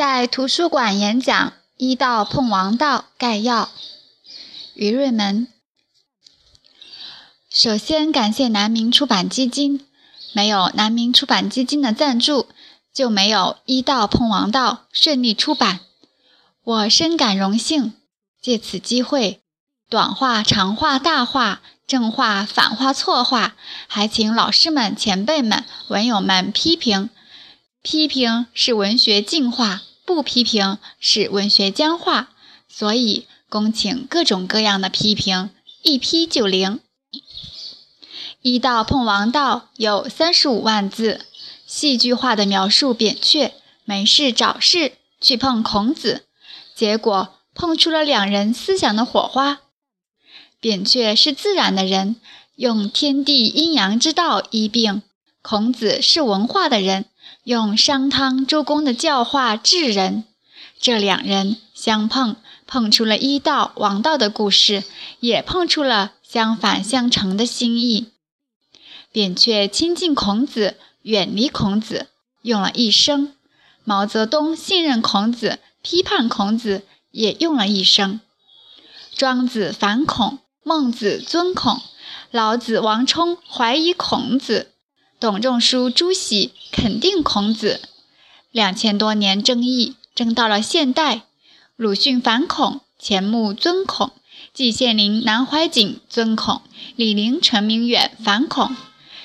在图书馆演讲《医道碰王道》概要。于瑞门，首先感谢南明出版基金，没有南明出版基金的赞助，就没有《医道碰王道》顺利出版。我深感荣幸，借此机会，短话、长话、大话、正话、反话、错话，还请老师们、前辈们、文友们批评。批评是文学进化。不批评是文学僵化，所以恭请各种各样的批评，一批就灵。医道碰王道有三十五万字，戏剧化的描述扁鹊没事找事去碰孔子，结果碰出了两人思想的火花。扁鹊是自然的人，用天地阴阳之道医病；孔子是文化的人。用商汤、周公的教化治人，这两人相碰，碰出了医道、王道的故事，也碰出了相反相成的心意。扁鹊亲近孔子，远离孔子，用了一生；毛泽东信任孔子，批判孔子，也用了一生。庄子反孔，孟子尊孔，老子王充怀疑孔子。董仲舒、朱熹肯定孔子，两千多年争议争到了现代。鲁迅反孔，钱穆尊孔，季羡林、南怀瑾尊孔，李陵、陈明远反孔。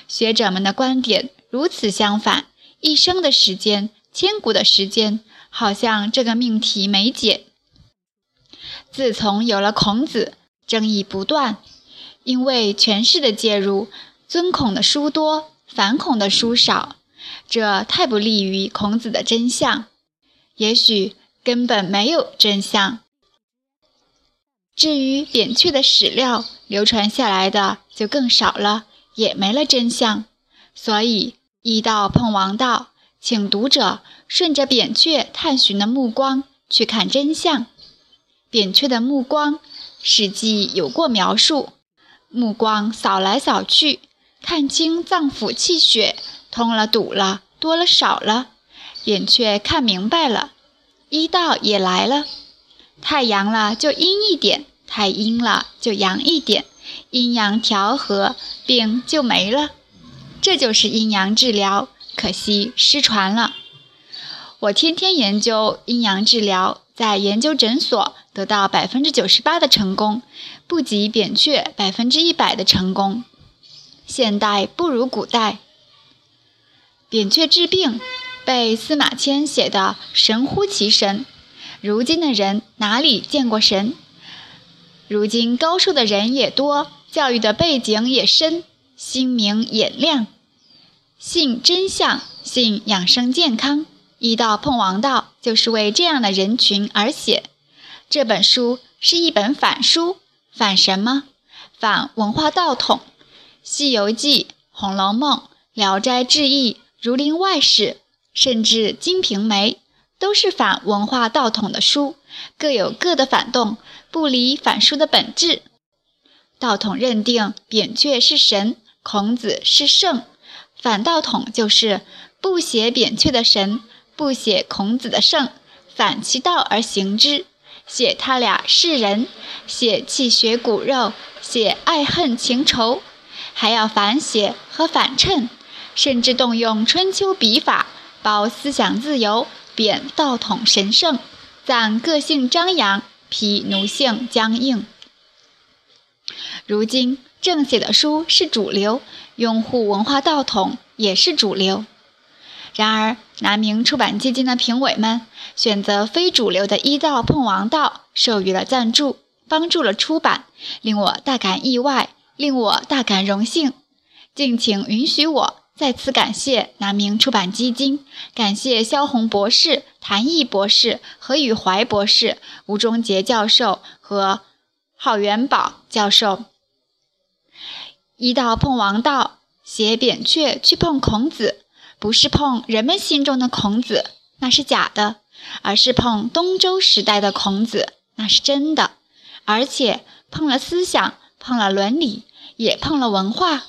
学者们的观点如此相反，一生的时间，千古的时间，好像这个命题没解。自从有了孔子，争议不断，因为权势的介入，尊孔的书多。反孔的书少，这太不利于孔子的真相。也许根本没有真相。至于扁鹊的史料，流传下来的就更少了，也没了真相。所以，医道碰王道，请读者顺着扁鹊探寻的目光去看真相。扁鹊的目光，《史记》有过描述：目光扫来扫去。看清脏腑气血，通了堵了，多了少了，扁鹊看明白了，医道也来了。太阳了就阴一点，太阴了就阳一点，阴阳调和，病就没了。这就是阴阳治疗，可惜失传了。我天天研究阴阳治疗，在研究诊所得到百分之九十八的成功，不及扁鹊百分之一百的成功。现代不如古代。扁鹊治病被司马迁写的神乎其神。如今的人哪里见过神？如今高寿的人也多，教育的背景也深，心明眼亮，信真相，信养生健康。医道碰王道就是为这样的人群而写。这本书是一本反书，反什么？反文化道统。《西游记》《红楼梦》《聊斋志异》《儒林外史》，甚至《金瓶梅》，都是反文化道统的书，各有各的反动，不离反书的本质。道统认定扁鹊是神，孔子是圣，反道统就是不写扁鹊的神，不写孔子的圣，反其道而行之，写他俩是人，写气血骨肉，写爱恨情仇。还要反写和反衬，甚至动用春秋笔法，褒思想自由，贬道统神圣，赞个性张扬，批奴性僵硬。如今正写的书是主流，拥护文化道统也是主流。然而南明出版基金的评委们选择非主流的医道碰王道，授予了赞助，帮助了出版，令我大感意外。令我大感荣幸，敬请允许我再次感谢南明出版基金，感谢萧红博士、谭毅博士、何宇怀博士、吴忠杰教授和郝元宝教授。一道碰王道，写扁鹊去碰孔子，不是碰人们心中的孔子，那是假的，而是碰东周时代的孔子，那是真的，而且碰了思想。碰了伦理，也碰了文化。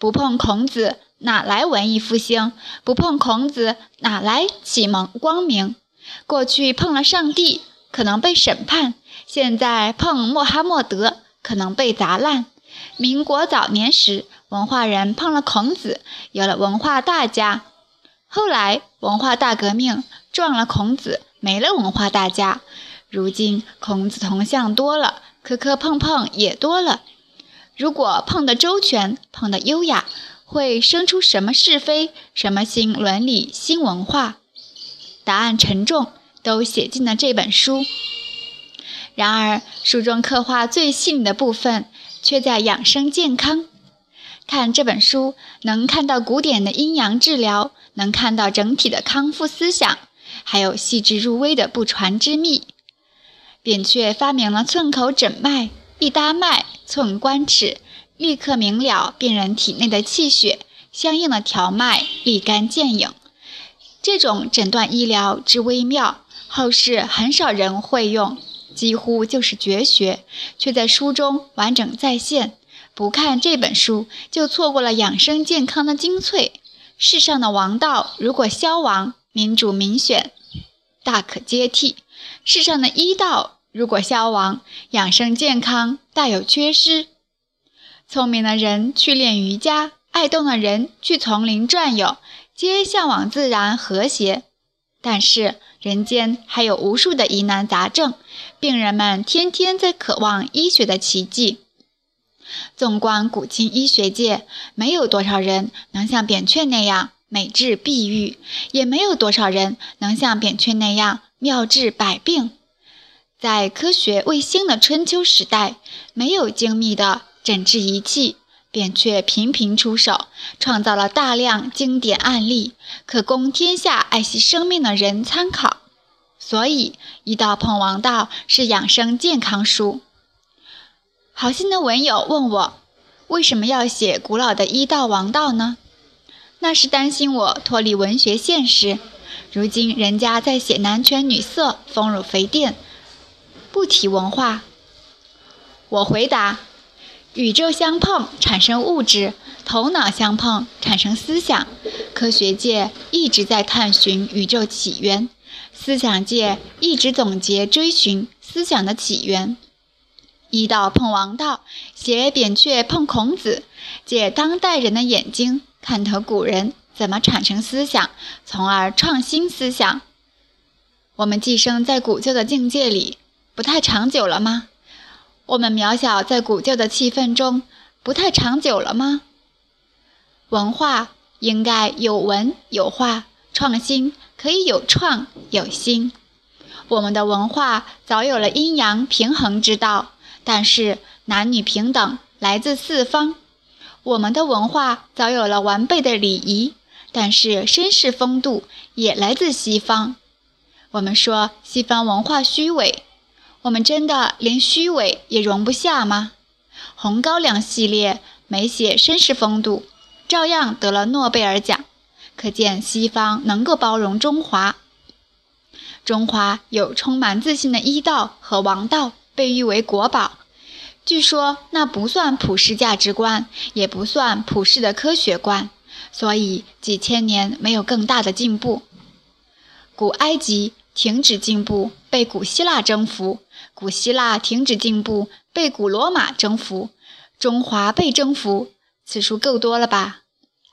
不碰孔子，哪来文艺复兴？不碰孔子，哪来启蒙光明？过去碰了上帝，可能被审判；现在碰穆罕默德，可能被砸烂。民国早年时，文化人碰了孔子，有了文化大家；后来文化大革命撞了孔子，没了文化大家。如今孔子铜像多了，磕磕碰碰也多了。如果碰得周全，碰得优雅，会生出什么是非？什么新伦理、新文化？答案沉重，都写进了这本书。然而，书中刻画最细腻的部分，却在养生健康。看这本书，能看到古典的阴阳治疗，能看到整体的康复思想，还有细致入微的不传之秘。扁鹊发明了寸口诊脉，一搭脉，寸关尺，立刻明了病人体内的气血，相应的调脉，立竿见影。这种诊断医疗之微妙，后世很少人会用，几乎就是绝学，却在书中完整再现。不看这本书，就错过了养生健康的精粹。世上的王道如果消亡，民主民选大可接替；世上的医道如果消亡，养生健康大有缺失。聪明的人去练瑜伽，爱动的人去丛林转悠。皆向往自然和谐，但是人间还有无数的疑难杂症，病人们天天在渴望医学的奇迹。纵观古今医学界，没有多少人能像扁鹊那样美治必愈，也没有多少人能像扁鹊那样妙治百病。在科学未兴的春秋时代，没有精密的诊治仪器。扁鹊频频出手，创造了大量经典案例，可供天下爱惜生命的人参考。所以，《医道碰王道》是养生健康书。好心的文友问我，为什么要写古老的医道王道呢？那是担心我脱离文学现实。如今人家在写男权女色、丰乳肥垫，不提文化。我回答。宇宙相碰产生物质，头脑相碰产生思想。科学界一直在探寻宇宙起源，思想界一直总结追寻思想的起源。医道碰王道，写扁鹊碰孔子，借当代人的眼睛看透古人怎么产生思想，从而创新思想。我们寄生在古旧的境界里，不太长久了吗？我们渺小在古旧的气氛中，不太长久了吗？文化应该有文有化，创新可以有创有新。我们的文化早有了阴阳平衡之道，但是男女平等来自四方。我们的文化早有了完备的礼仪，但是绅士风度也来自西方。我们说西方文化虚伪。我们真的连虚伪也容不下吗？红高粱系列没写绅士风度，照样得了诺贝尔奖，可见西方能够包容中华。中华有充满自信的医道和王道，被誉为国宝。据说那不算普世价值观，也不算普世的科学观，所以几千年没有更大的进步。古埃及停止进步，被古希腊征服。古希腊停止进步，被古罗马征服；中华被征服，次数够多了吧？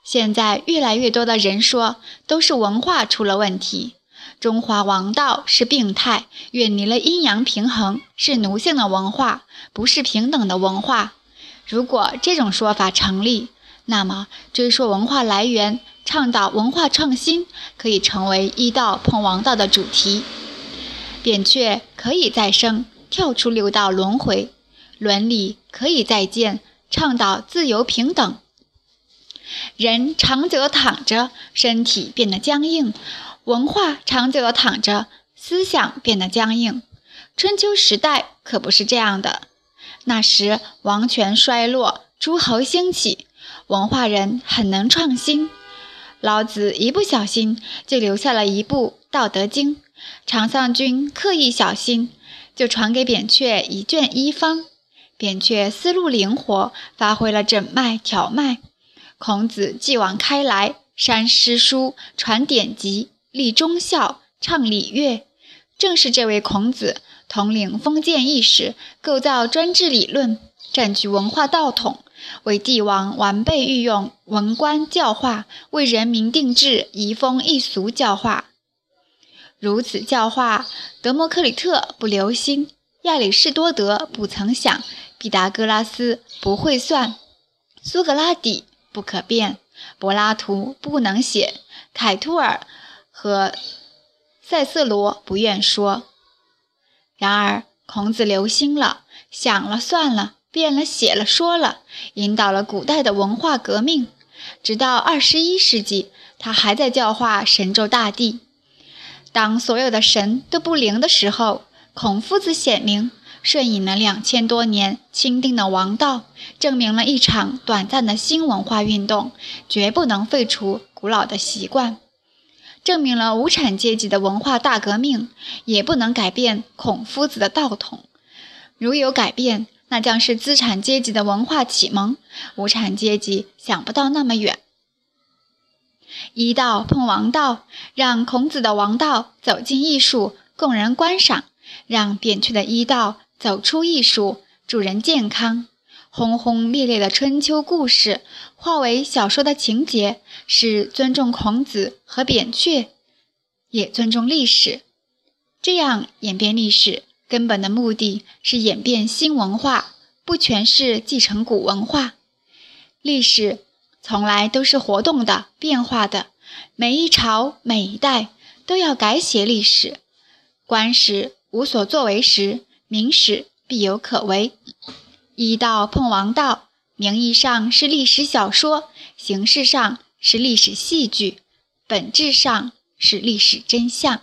现在越来越多的人说，都是文化出了问题。中华王道是病态，远离了阴阳平衡，是奴性的文化，不是平等的文化。如果这种说法成立，那么追溯文化来源，倡导文化创新，可以成为医道碰王道的主题。扁鹊可以再生。跳出六道轮回，伦理可以再见，倡导自由平等。人长久躺着，身体变得僵硬；文化长久躺着，思想变得僵硬。春秋时代可不是这样的，那时王权衰落，诸侯兴起，文化人很能创新。老子一不小心就留下了一部《道德经》，常丧君刻意小心。就传给扁鹊一卷医方，扁鹊思路灵活，发挥了诊脉调脉。孔子继往开来，删诗书，传典籍，立忠孝，倡礼乐，正是这位孔子统领封建意识，构造专制理论，占据文化道统，为帝王完备御用文官教化，为人民定制移风易俗教化。如此教化，德谟克里特不留心，亚里士多德不曾想，毕达哥拉斯不会算，苏格拉底不可辩，柏拉图不能写，凯托尔和塞瑟罗不愿说。然而孔子留心了，想了算了，变了写了说了，引导了古代的文化革命，直到二十一世纪，他还在教化神州大地。当所有的神都不灵的时候，孔夫子显灵，顺应了两千多年钦定的王道，证明了一场短暂的新文化运动绝不能废除古老的习惯，证明了无产阶级的文化大革命也不能改变孔夫子的道统。如有改变，那将是资产阶级的文化启蒙，无产阶级想不到那么远。医道碰王道，让孔子的王道走进艺术，供人观赏；让扁鹊的医道走出艺术，助人健康。轰轰烈烈的春秋故事化为小说的情节，是尊重孔子和扁鹊，也尊重历史。这样演变历史，根本的目的是演变新文化，不全是继承古文化。历史。从来都是活动的、变化的。每一朝、每一代都要改写历史。官史无所作为时，明史必有可为。医道碰王道，名义上是历史小说，形式上是历史戏剧，本质上是历史真相。